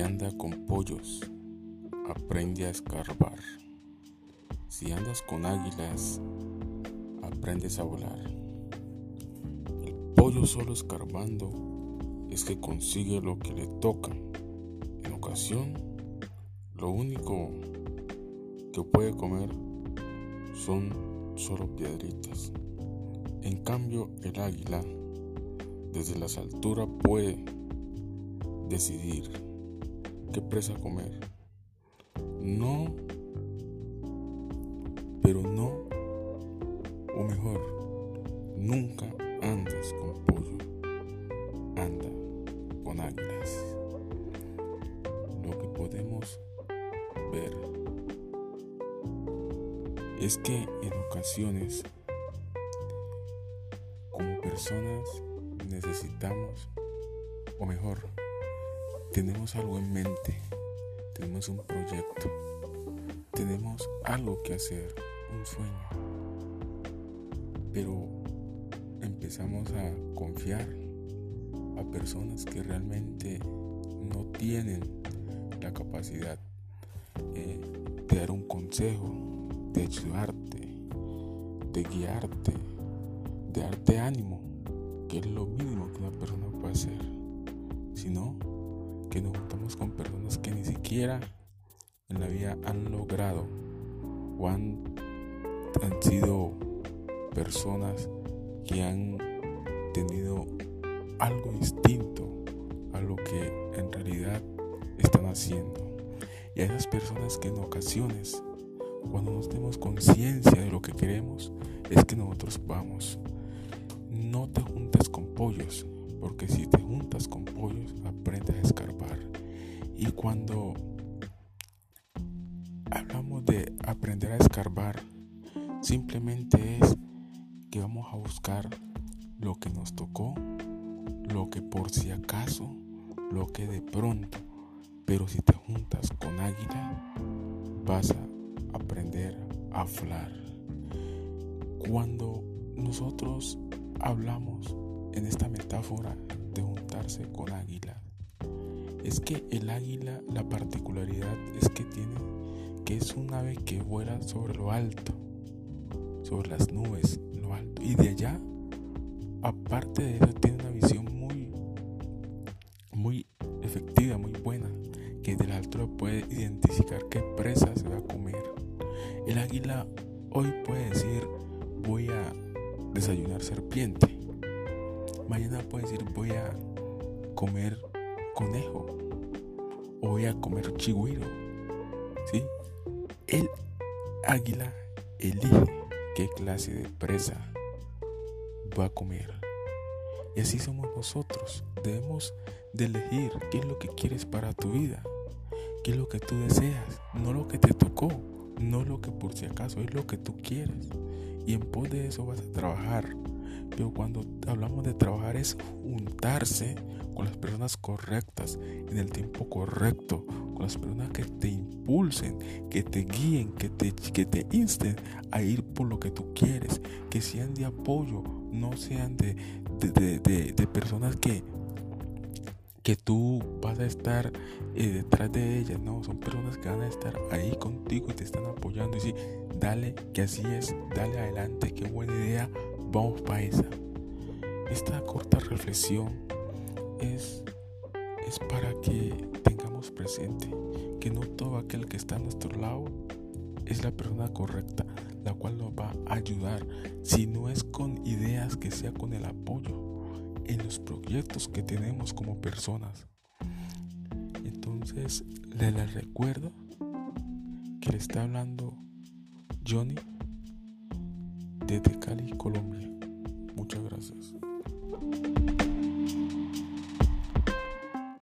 anda con pollos, aprende a escarbar. Si andas con águilas, aprendes a volar. El pollo solo escarbando es que consigue lo que le toca. En ocasión, lo único que puede comer son solo piedritas. En cambio, el águila desde las alturas puede decidir qué presa comer. No, pero no, o mejor, nunca andes con pollo, anda con águilas. Lo que podemos ver es que en ocasiones, como personas, necesitamos, o mejor, tenemos algo en mente, tenemos un proyecto, tenemos algo que hacer, un sueño, pero empezamos a confiar a personas que realmente no tienen la capacidad eh, de dar un consejo, de ayudarte, de guiarte, de darte ánimo, que es lo mínimo que una persona que nos juntamos con personas que ni siquiera en la vida han logrado o han, han sido personas que han tenido algo distinto a lo que en realidad están haciendo. Y a esas personas que en ocasiones, cuando nos demos conciencia de lo que queremos, es que nosotros vamos. No te juntes con pollos, porque si te juntas con pollos, aprendes a escarbar. Y cuando hablamos de aprender a escarbar, simplemente es que vamos a buscar lo que nos tocó, lo que por si acaso, lo que de pronto. Pero si te juntas con águila, vas a aprender a hablar. Cuando nosotros hablamos en esta metáfora de juntarse con águila. Es que el águila, la particularidad es que tiene que es un ave que vuela sobre lo alto, sobre las nubes, lo alto. Y de allá, aparte de eso, tiene una visión muy, muy efectiva, muy buena, que de la altura puede identificar qué presa se va a comer. El águila hoy puede decir, voy a desayunar serpiente Mañana puedes decir voy a comer conejo o voy a comer chigüiro. ¿Sí? El águila elige qué clase de presa va a comer. Y así somos nosotros. Debemos de elegir qué es lo que quieres para tu vida. ¿Qué es lo que tú deseas? No lo que te tocó, no lo que por si acaso es lo que tú quieres. Y en pos de eso vas a trabajar pero cuando hablamos de trabajar es juntarse con las personas correctas, en el tiempo correcto, con las personas que te impulsen, que te guíen, que te, que te insten a ir por lo que tú quieres, que sean de apoyo, no sean de, de, personas que, que tú vas a estar eh, detrás de ellas, no, son personas que van a estar ahí contigo y te están apoyando. Y sí, dale, que así es, dale adelante, qué buena idea, Vamos para esa. Esta corta reflexión es, es para que tengamos presente que no todo aquel que está a nuestro lado es la persona correcta, la cual nos va a ayudar, si no es con ideas que sea con el apoyo en los proyectos que tenemos como personas. Entonces, le recuerdo que le está hablando Johnny desde Cali, Colombia. Muchas gracias.